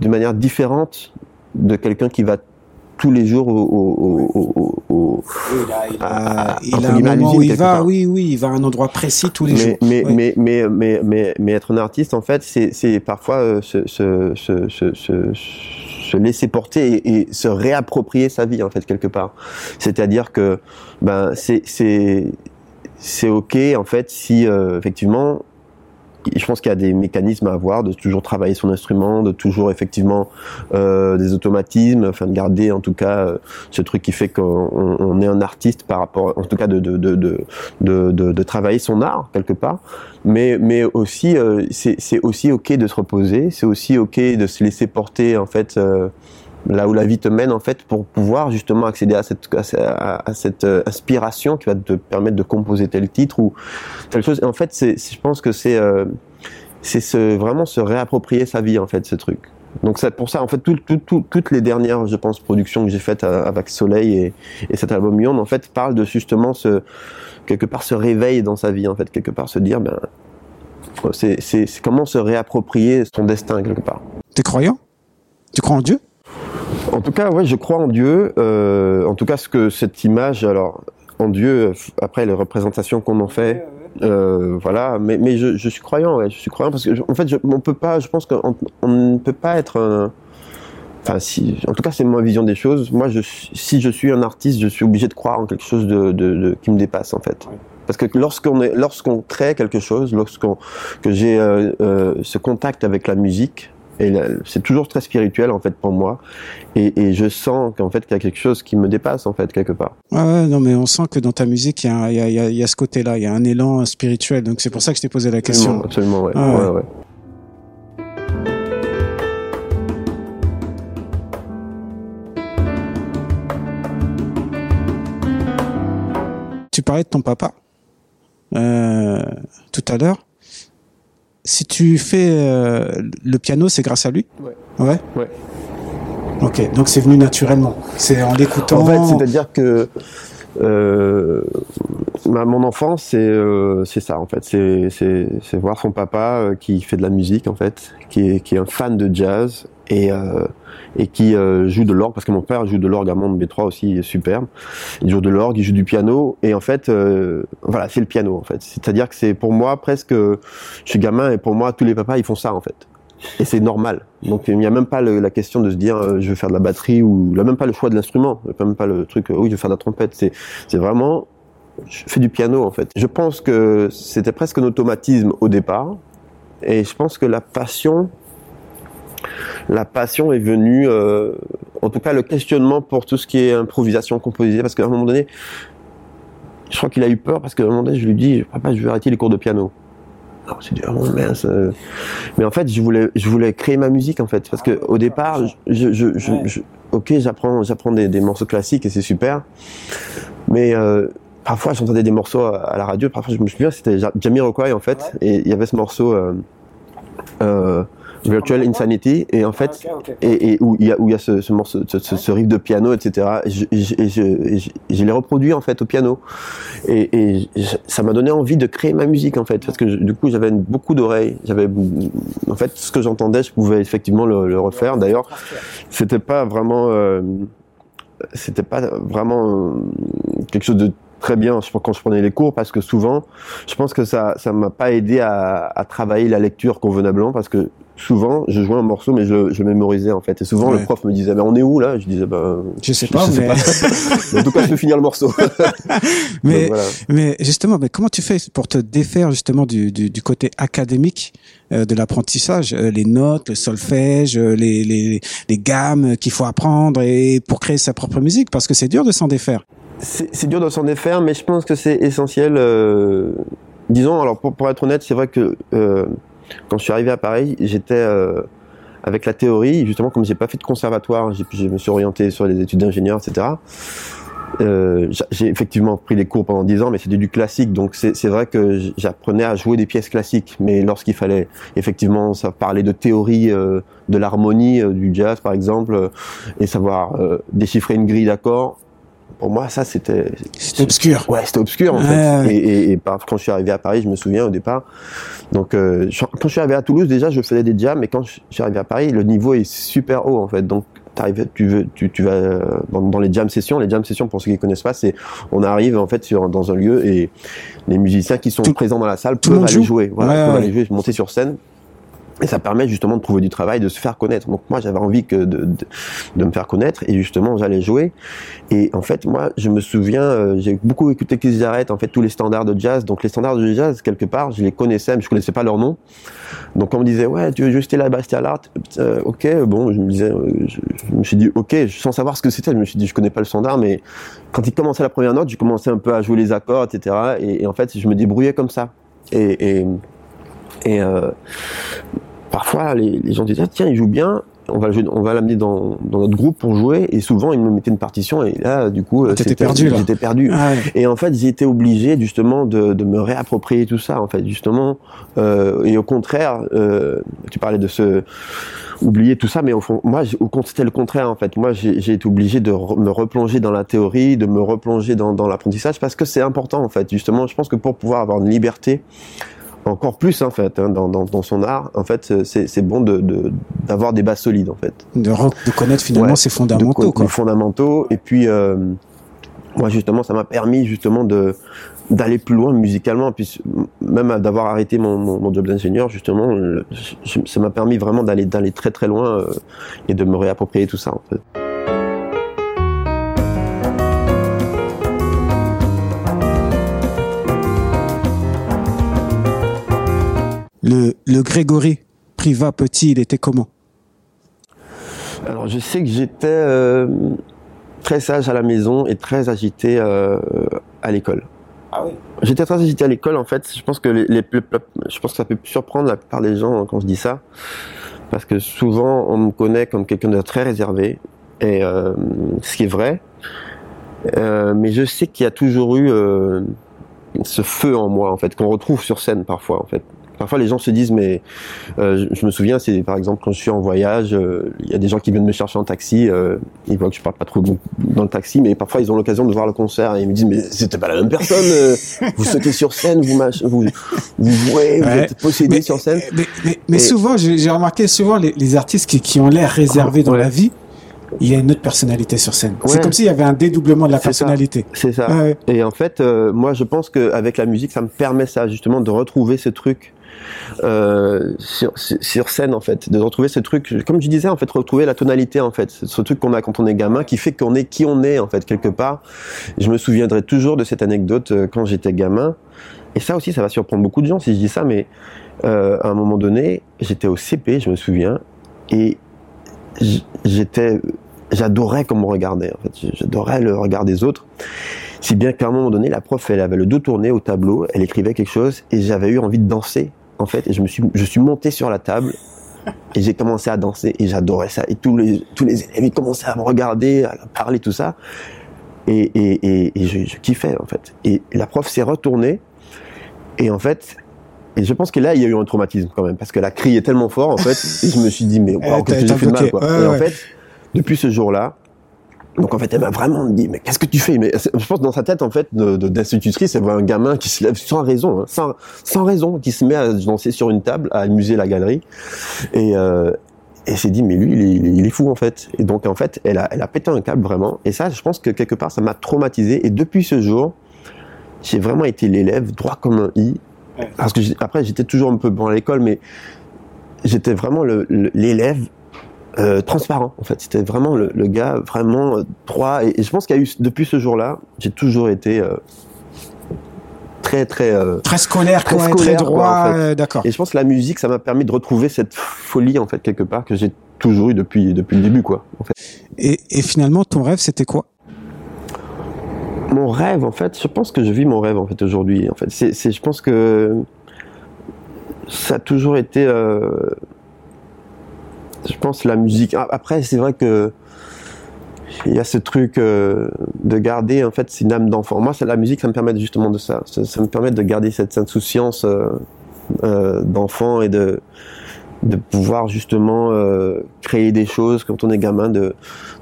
[SPEAKER 1] de manière différente de quelqu'un qui va tous les jours au, au, au,
[SPEAKER 2] il a, il a un moment où il va, oui, oui, il va à un endroit précis tous les
[SPEAKER 1] mais,
[SPEAKER 2] jours.
[SPEAKER 1] Mais, mais, mais, mais, mais, mais, être un artiste, en fait, c'est parfois euh, se, se, se, se, se laisser porter et, et, se réapproprier sa vie, en fait, quelque part. C'est-à-dire que, ben, c'est, c'est, c'est ok, en fait, si, euh, effectivement, je pense qu'il y a des mécanismes à avoir, de toujours travailler son instrument, de toujours effectivement euh, des automatismes, enfin de garder en tout cas euh, ce truc qui fait qu'on on est un artiste par rapport, en tout cas de de de de de, de, travailler son art quelque part, mais mais aussi euh, c'est c'est aussi ok de se reposer, c'est aussi ok de se laisser porter en fait. Là où la vie te mène en fait pour pouvoir justement accéder à cette à, cette euh, inspiration qui va te permettre de composer tel titre ou telle chose. Et en fait, c'est je pense que c'est euh, c'est ce, vraiment se réapproprier sa vie en fait ce truc. Donc c'est pour ça en fait tout, tout, tout, toutes les dernières je pense productions que j'ai faites euh, avec Soleil et, et cet album Yon en fait parlent de justement ce quelque part se réveil dans sa vie en fait quelque part se dire ben c'est c'est comment se réapproprier son destin quelque part.
[SPEAKER 2] T'es croyant? Tu crois en Dieu?
[SPEAKER 1] En tout cas, ouais, je crois en Dieu. Euh, en tout cas, ce que cette image, alors en Dieu, après les représentations qu'on en fait, euh, voilà. Mais, mais je, je, suis croyant, ouais, je suis croyant parce que, en fait, je, on peut pas. Je pense qu'on on ne peut pas être. Un, enfin, si, en tout cas, c'est ma vision des choses. Moi, je, si je suis un artiste, je suis obligé de croire en quelque chose de, de, de qui me dépasse, en fait. Parce que lorsqu'on est, lorsqu'on crée quelque chose, lorsqu'on que j'ai euh, ce contact avec la musique, et c'est toujours très spirituel en fait pour moi. Et, et je sens qu'en fait qu'il y a quelque chose qui me dépasse en fait quelque part.
[SPEAKER 2] ouais, non mais on sent que dans ta musique il y a, il y a, il y a ce côté-là, il y a un élan spirituel. Donc c'est pour ça que je t'ai posé la question.
[SPEAKER 1] Absolument, ouais. Ah ouais. ouais,
[SPEAKER 2] Tu parlais de ton papa euh, tout à l'heure si tu fais euh, le piano, c'est grâce à lui?
[SPEAKER 1] Ouais.
[SPEAKER 2] Ouais?
[SPEAKER 1] Ouais.
[SPEAKER 2] Ok, donc c'est venu naturellement. C'est en l'écoutant.
[SPEAKER 1] En fait, c'est-à-dire que euh, mon enfance, c'est euh, c'est ça en fait. C'est voir son papa euh, qui fait de la musique en fait, qui est, qui est un fan de jazz et euh, et qui euh, joue de l'orgue parce que mon père joue de l'orgue à Monde B3 aussi superbe. Il joue de l'orgue, il joue du piano et en fait euh, voilà c'est le piano en fait. C'est-à-dire que c'est pour moi presque je suis gamin et pour moi tous les papas ils font ça en fait et c'est normal. Donc il n'y a même pas la question de se dire euh, je vais faire de la batterie ou a même pas le choix de l'instrument, il a même pas le truc oui je vais faire de la trompette. C'est c'est vraiment je fais du piano en fait. Je pense que c'était presque un automatisme au départ et je pense que la passion la passion est venue, euh, en tout cas le questionnement pour tout ce qui est improvisation, composition, parce qu'à un moment donné, je crois qu'il a eu peur parce qu'à un moment donné, je lui dis, papa, je vais arrêter les cours de piano. Non, c'est dit, mince. Mais en fait, je voulais, je voulais créer ma musique en fait, parce que au départ, je, je, je, ok, j'apprends, j'apprends des, des, morceaux classiques et c'est super, mais euh, parfois j'entendais des morceaux à, la radio, parfois je me souviens, c'était Jamiroquai en fait, et il y avait ce morceau. Euh, euh, Virtual Insanity et en fait Et, et, où il y a où il y a ce, ce morceau ce, ce, riff de piano etc et je, et je, je, l'ai reproduit en fait au piano. Et, et ça m'a donné envie de créer ma musique en fait parce que du coup j'avais beaucoup d'oreilles j'avais en fait ce que j'entendais je pouvais effectivement le, le refaire. D'ailleurs c'était pas vraiment euh, c'était pas vraiment euh, quelque chose de très bien quand je prenais les cours parce que souvent je pense que ça ça m'a pas aidé à, à travailler la lecture convenablement parce que souvent, je jouais un morceau, mais je, je mémorisais en fait. Et souvent, le prof me disait, mais on est où là? Je disais, bah,
[SPEAKER 2] je sais pas, mais...
[SPEAKER 1] en tout cas, je peux finir le morceau.
[SPEAKER 2] mais, mais justement, mais comment tu fais pour te défaire justement du, du, du côté académique euh, de l'apprentissage, euh, les notes, le solfège, euh, les, les, les gammes qu'il faut apprendre et pour créer sa propre musique, parce que c'est dur de s'en défaire.
[SPEAKER 1] C'est dur de s'en défaire, mais je pense que c'est essentiel. Euh, disons, alors pour, pour être honnête, c'est vrai que euh, quand je suis arrivé à Paris, j'étais euh, avec la théorie, justement, comme j'ai pas fait de conservatoire, je me suis orienté sur les études d'ingénieur, etc. Euh, j'ai effectivement pris des cours pendant 10 ans, mais c'était du classique, donc c'est vrai que j'apprenais à jouer des pièces classiques. Mais lorsqu'il fallait effectivement ça parler de théorie euh, de l'harmonie du jazz, par exemple, et savoir déchiffrer une grille d'accords, pour moi, ça, c'était...
[SPEAKER 2] C'était obscur.
[SPEAKER 1] Ouais, c'était obscur, en fait. Et, et, et, quand je suis arrivé à Paris, je me souviens au départ. Donc, euh, quand je suis arrivé à Toulouse, déjà, je faisais des jams, mais quand je suis arrivé à Paris, le niveau est super haut, en fait. Donc, tu, veux, tu, tu vas euh, dans, les jam sessions. Les jam sessions, pour ceux qui connaissent pas, c'est on arrive en fait sur, dans un lieu et les musiciens qui sont présents dans la salle peuvent aller jouer, voilà, peuvent aller jouer, monter sur scène et ça permet justement de trouver du travail, de se faire connaître. Donc moi j'avais envie que de, de, de, me faire connaître et justement j'allais jouer. Et en fait moi je me souviens, euh, j'ai beaucoup écouté Keith Jarrett, en fait tous les standards de jazz. Donc les standards de jazz quelque part je les connaissais mais je connaissais pas leur nom. Donc on me disait ouais tu veux juste la Bastille Art, euh, ok bon je me disais, euh, je, je, me suis dit ok sans savoir ce que c'était, je me suis dit je connais pas le standard mais quand il commençait la première note, j'ai commencé un peu à jouer les accords etc. Et, et, en fait je me débrouillais comme ça. Et, et et euh, parfois, les, les, gens disaient ah, tiens, il joue bien. On va, on va l'amener dans, dans, notre groupe pour jouer. Et souvent, ils me mettaient une partition. Et là, du coup,
[SPEAKER 2] j'étais perdu.
[SPEAKER 1] J'étais perdu.
[SPEAKER 2] Ah ouais.
[SPEAKER 1] Et en fait, j'ai été obligé justement de, de, me réapproprier tout ça. En fait, justement. Euh, et au contraire, euh, tu parlais de ce oublier tout ça, mais au fond, moi, c'était le contraire en fait. Moi, j'ai été obligé de re, me replonger dans la théorie, de me replonger dans, dans l'apprentissage parce que c'est important en fait. Justement, je pense que pour pouvoir avoir une liberté encore plus en fait hein, dans, dans, dans, son art. En fait c'est bon de d'avoir de, des bases solides en fait.
[SPEAKER 2] De, de connaître finalement ouais, ses fondamentaux
[SPEAKER 1] de,
[SPEAKER 2] quoi.
[SPEAKER 1] les fondamentaux. Et puis euh, moi justement ça m'a permis justement de d'aller plus loin musicalement. Puis même d'avoir arrêté mon, mon, mon job d'ingénieur justement je, ça m'a permis vraiment d'aller d'aller très très loin euh, et de me réapproprier tout ça en fait
[SPEAKER 2] Le, le Grégory Privat petit, il était comment?
[SPEAKER 1] Alors je sais que j'étais euh, très sage à la maison et très agité euh, à l'école.
[SPEAKER 2] Ah oui.
[SPEAKER 1] J'étais très agité à l'école en fait. Je pense que les, les, je pense que ça peut surprendre la plupart des gens quand je dis ça, parce que souvent on me connaît comme quelqu'un de très réservé et euh, ce qui est vrai. Euh, mais je sais qu'il y a toujours eu euh, ce feu en moi en fait qu'on retrouve sur scène parfois en fait Parfois, les gens se disent, mais euh, je, je, me souviens, c'est par exemple quand je suis en voyage, euh, il y a des gens qui viennent me chercher en taxi, euh, ils voient que je parle pas trop dans le taxi, mais parfois ils ont l'occasion de voir le concert et ils me disent, mais c'était pas la même personne. euh, vous sautez sur scène, vous vous vous jouez, vous êtes possédé
[SPEAKER 2] mais,
[SPEAKER 1] sur scène.
[SPEAKER 2] Mais, mais, mais souvent, j'ai remarqué souvent les, les, artistes qui, qui ont l'air réservés dans
[SPEAKER 1] ouais.
[SPEAKER 2] la vie il y a une autre personnalité sur scène. Ouais. C'est comme s'il y avait un dédoublement de la personnalité.
[SPEAKER 1] C'est ça. ça. Ouais. Et en fait, euh, moi, je pense qu'avec la musique, ça me permet ça, justement, de retrouver ce truc euh, sur, sur, scène, en fait, de retrouver ce truc, comme je disais, en fait, retrouver la tonalité, en fait, ce truc qu'on a quand on est gamin, qui fait qu'on est qui on est, en fait, quelque part. Je me souviendrai toujours de cette anecdote euh, quand j'étais gamin. Et ça aussi, ça va surprendre beaucoup de gens si je dis ça, mais euh, à un moment donné, j'étais au CP, je me souviens, et j'étais j'adorais comme on regardait en fait. J'adorais le regard des autres. Si bien qu'à un moment donné la prof elle avait le dos tourné au tableau elle écrivait quelque chose et j'avais eu envie de danser en fait et je me suis je suis monté sur la table et j'ai commencé à danser et j'adorais ça. Et tous les tous les élèves commençaient à me regarder à parler tout ça. Et et, et, je kiffais en fait. Et la prof s'est retournée et en fait et je pense que là, il y a eu un traumatisme quand même, parce qu'elle a crié tellement fort, en fait, et je me suis dit, mais waouh, qu'est-ce que j'ai fait de mal, quoi.
[SPEAKER 2] Ouais,
[SPEAKER 1] et en fait, depuis ce jour-là, donc en fait, elle m'a vraiment dit, mais qu'est-ce que tu fais? Mais je pense dans sa tête, en fait, d'institutrice, elle voit un gamin qui se lève sans raison, hein, sans, sans raison, qui se met à danser sur une table, à amuser la galerie, et euh, et s'est dit mais lui il est, il est, fou en fait. Et donc en fait elle a elle a pété un câble vraiment. Et ça je pense que quelque part ça m'a traumatisé. Et depuis ce jour j'ai vraiment été l'élève droit comme un i parce que après j'étais toujours un peu bon à l'école mais j'étais vraiment l'élève euh, transparent en fait. C'était vraiment le, le, gars vraiment euh, droit. Et, et, je pense qu'il y a eu depuis ce jour-là j'ai toujours été euh, très très euh,
[SPEAKER 2] très scolaire
[SPEAKER 1] très, scolaire,
[SPEAKER 2] très droit
[SPEAKER 1] en fait.
[SPEAKER 2] euh, d'accord.
[SPEAKER 1] Et je pense que la musique ça m'a permis de retrouver cette folie en fait quelque part que j'ai toujours eu depuis depuis le début quoi en fait.
[SPEAKER 2] Et, et finalement ton rêve c'était quoi?
[SPEAKER 1] Mon rêve, en fait, je pense que je vis mon rêve en fait aujourd'hui. En fait, c'est, je pense que ça a toujours été. Euh, je pense la musique. Après, c'est vrai que il y a ce truc euh, de garder en fait une âme d'enfant. Moi, c'est la musique, ça me permet justement de ça. Ça, me permet de garder cette insouciance euh, d'enfant et de de pouvoir justement euh, créer des choses quand on est gamin, de,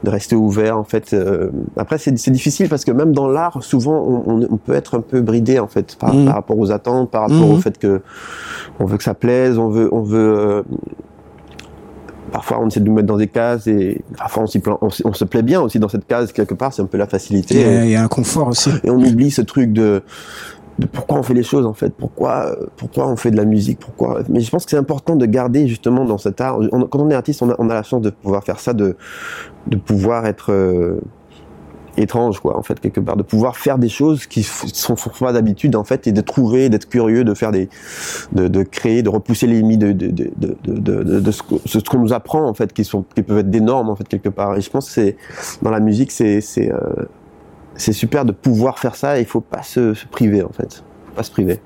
[SPEAKER 1] de rester ouvert en fait. Euh. après c'est difficile parce que même dans l'art, souvent on, on, peut être un peu bridé en fait par, mmh. par rapport aux attentes, par rapport au mmh. fait que on veut que ça plaise, on veut on veut parfois on essaie de nous mettre dans des cases et parfois on, on, se plaît bien aussi dans cette case quelque part, c'est un peu la facilité.
[SPEAKER 2] Il y, a, un confort aussi.
[SPEAKER 1] Et on oublie ce truc de, de pourquoi on fait les choses en fait, pourquoi pourquoi on fait de la musique, pourquoi. Mais je pense que c'est important de garder justement dans cet art. quand on est artiste, on a, la chance de pouvoir faire ça, de de pouvoir être euh, étrange quoi en fait quelque part de pouvoir faire des choses qui sont pas d'habitude en fait et de trouver d'être curieux de faire des de, de créer de repousser les limites de de, de, de, de ce qu'on nous apprend en fait qui sont qui peuvent être des normes en fait quelque part et je pense que c'est dans la musique c'est c'est euh, c'est super de pouvoir faire ça il faut pas se, se priver en fait faut pas se priver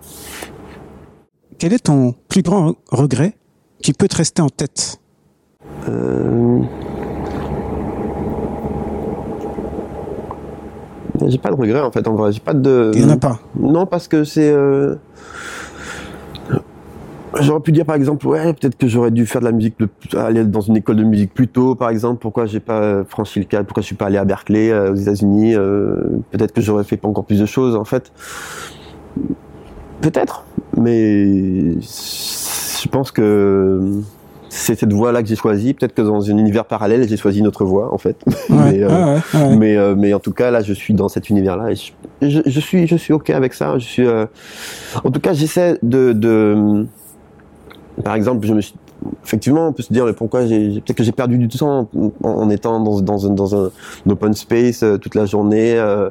[SPEAKER 2] quel est ton plus grand regret qui peut te rester en tête euh...
[SPEAKER 1] J'ai pas de regrets en fait en vrai. J'ai pas de.
[SPEAKER 2] Il y en a pas.
[SPEAKER 1] Non parce que c'est. Euh... J'aurais pu dire par exemple ouais peut-être que j'aurais dû faire de la musique, aller dans une école de musique plus tôt par exemple. Pourquoi j'ai pas franchi le cadre Pourquoi je suis pas allé à Berkeley euh, aux États-Unis euh... Peut-être que j'aurais fait pas encore plus de choses en fait. Peut-être, mais je pense que c'est cette voie-là que j'ai choisie. Peut-être que dans un univers parallèle, j'ai choisi une autre voie, en fait. mais, euh, mais, euh, mais, en tout cas, là, je suis dans cet univers-là et je, je, suis, je suis ok avec ça. Je suis, euh, en tout cas, j'essaie de, de, par exemple, je me suis effectivement, on peut se dire mais pourquoi j'ai peut-être que j'ai perdu du temps en, étant dans, dans, un, dans un, open space euh, toute la journée euh,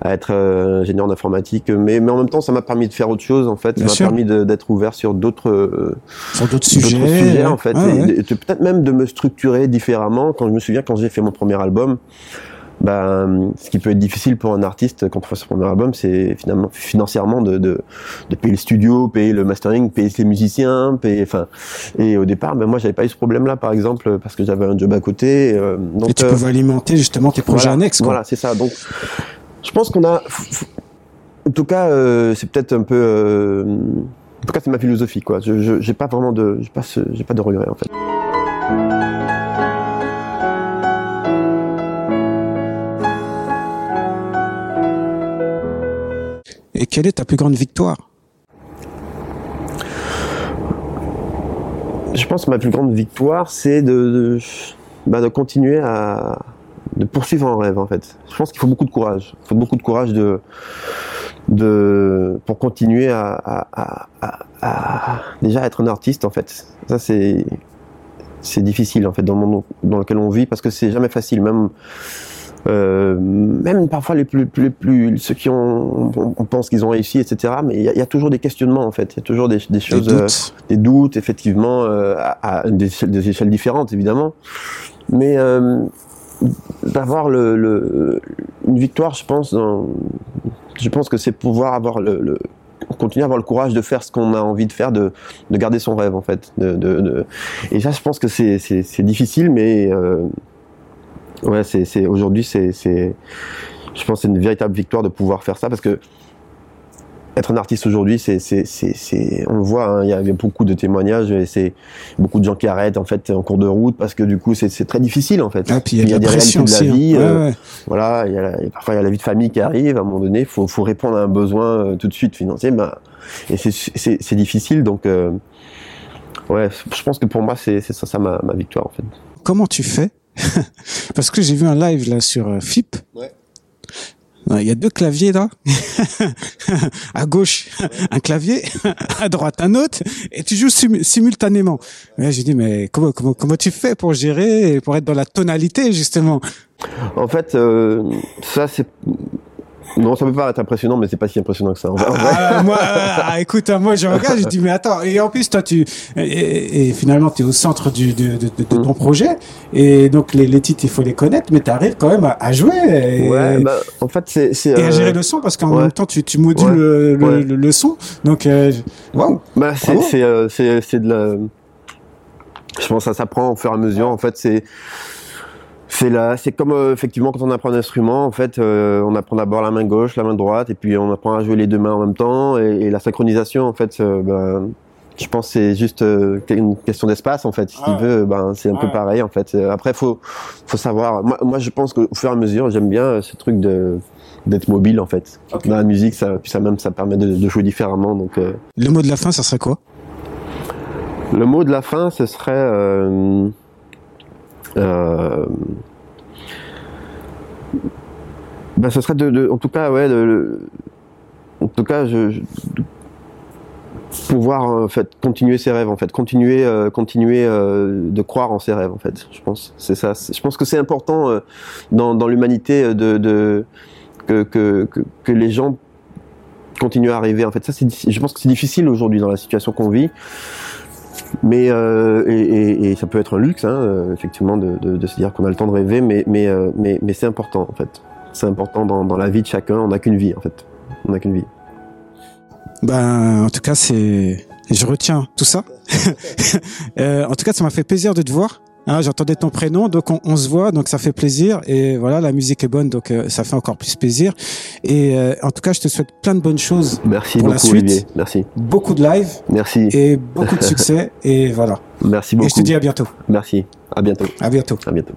[SPEAKER 1] à être euh, ingénieur en informatique, mais, mais en même temps, ça m'a permis de faire autre chose en fait. ça m'a permis d'être ouvert sur d'autres
[SPEAKER 2] sur d'autres sujets,
[SPEAKER 1] en fait, et peut-être même de me structurer différemment. Quand je me souviens quand j'ai fait mon premier album ben, ce qui peut être difficile pour un artiste quand on fait son premier album, c'est finalement financièrement de, de, de, payer le studio, payer le mastering, payer les musiciens, payer, enfin, et au départ, ben moi j'avais pas eu ce problème-là, par exemple, parce que j'avais un job à côté.
[SPEAKER 2] Euh, donc, et tu pouvais alimenter justement tes projets annexes. Quoi.
[SPEAKER 1] Voilà, c'est ça. Donc, je pense qu'on a, en tout cas, euh, c'est peut-être un peu, euh, en tout cas, c'est ma philosophie, quoi. Je, j'ai pas vraiment de, j'ai pas, j'ai pas de regrets en fait.
[SPEAKER 2] Et quelle est ta plus grande victoire?
[SPEAKER 1] Je pense que ma plus grande victoire, c'est de, bah continuer à poursuivre un rêve en fait. Je pense qu'il faut beaucoup de courage. Il faut beaucoup de courage de, pour continuer à déjà être un artiste en fait. Ça c'est c'est difficile en fait dans le monde dans lequel on vit parce que c'est jamais facile même euh, même parfois les plus, plus, plus ceux qui ont, on, pense qu'ils ont réussi, etc. Mais il y, y, a toujours des questionnements en fait. Il y a toujours des, des choses, des doutes, euh, des doutes effectivement, euh, à, à des, des, échelles différentes évidemment. Mais d'avoir le, le, une victoire, je pense, dans, je pense que c'est pouvoir avoir le, le continuer à avoir le courage de faire ce qu'on a envie de faire, de, de garder son rêve en fait. De, de, de... Et ça, je pense que c'est difficile, mais euh, ouais, c'est aujourd'hui, c'est, je pense, c'est une véritable victoire de pouvoir faire ça parce que être un artiste aujourd'hui, c'est, c'est, c'est, on le voit, hein, il y a beaucoup de témoignages et c'est beaucoup de gens qui arrêtent en fait en cours de route parce que du coup, c'est, c'est très difficile en fait.
[SPEAKER 2] Ah, puis il y a, des réalités de la vie. Hein.
[SPEAKER 1] Euh, voilà, il y a parfois il y a la vie de famille qui arrive. À un moment donné, faut, faut répondre à un besoin euh, tout de suite financier. Bah, et c'est, c'est, c'est difficile. Donc, euh, ouais, je pense que pour moi, c'est, c'est ça, ça ma, ma victoire en fait.
[SPEAKER 2] Comment tu fais Parce que j'ai vu un live là sur euh, FIP. Ouais. Il y a deux claviers là, à gauche un clavier, à droite un autre, et tu joues simultanément. J'ai dit mais comment comment comment tu fais pour gérer pour être dans la tonalité justement?
[SPEAKER 1] En fait, euh, ça c'est non, ça peut pas être impressionnant, mais c'est pas si impressionnant que ça.
[SPEAKER 2] Ah, moi, ah, écoute, moi je regarde, je dis mais attends, et en plus toi tu et, finalement tu es au centre du, de, de, de, ton mm. projet et donc les, les, titres il faut les connaître, mais tu arrives quand même à, jouer. Et,
[SPEAKER 1] ouais, bah, en fait c'est
[SPEAKER 2] et à gérer euh, le son parce qu'en même temps tu, tu modules le, le, le, son, donc euh,
[SPEAKER 1] Bah c'est c'est euh, c'est de la Je pense que ça s'apprend au fur et à mesure. En fait, c'est c'est là, c'est comme euh, effectivement quand on apprend un instrument. En fait, euh, on apprend d'abord la main gauche, la main droite, et puis on apprend à jouer les deux mains en même temps. Et, et la synchronisation, en fait, euh, ben, je pense que c'est juste euh, une question d'espace en fait. Si tu veux, ben c'est un peu pareil en fait. Après, faut faut savoir. Moi, moi je pense qu'au fur et à mesure, j'aime bien ce truc de d'être mobile en fait. Dans la musique, ça, puis ça même ça permet de, de jouer différemment. Donc
[SPEAKER 2] le mot de la fin, ça serait quoi?
[SPEAKER 1] Le mot de la fin, ce serait ben, ce serait de, de, en tout cas, ouais, de, en tout cas, je, je pouvoir en fait continuer ses rêves en fait continuer euh, continuer euh, de croire en ses rêves en fait je pense. C'est ça je pense que c'est important euh, dans, dans l'humanité de, de que, que, que, que les gens continuent à rêver en fait. Ça c'est je pense que c'est difficile aujourd'hui dans la situation qu'on vit mais euh, et, et, et, ça peut être un luxe, hein, effectivement, de, de, de, se dire qu'on a le temps de rêver, mais mais euh, mais, mais c'est important en fait. C'est important dans, dans la vie de chacun. On n'a qu'une vie en fait. On n'a qu'une vie.
[SPEAKER 2] Ben, en tout cas, c'est, je retiens tout ça. euh, en tout cas, ça m'a fait plaisir de te voir. Hein, J'entendais ton prénom, donc on, on, se voit, donc ça fait plaisir. Et voilà, la musique est bonne, donc euh, ça fait encore plus plaisir. Et euh, en tout cas, je te souhaite plein de bonnes choses
[SPEAKER 1] Merci
[SPEAKER 2] pour
[SPEAKER 1] beaucoup,
[SPEAKER 2] la suite.
[SPEAKER 1] Olivier. Merci.
[SPEAKER 2] Beaucoup de live
[SPEAKER 1] Merci.
[SPEAKER 2] et beaucoup de succès. et voilà.
[SPEAKER 1] Merci beaucoup.
[SPEAKER 2] Et je te dis à bientôt.
[SPEAKER 1] Merci. À bientôt.
[SPEAKER 2] À bientôt.
[SPEAKER 1] À bientôt.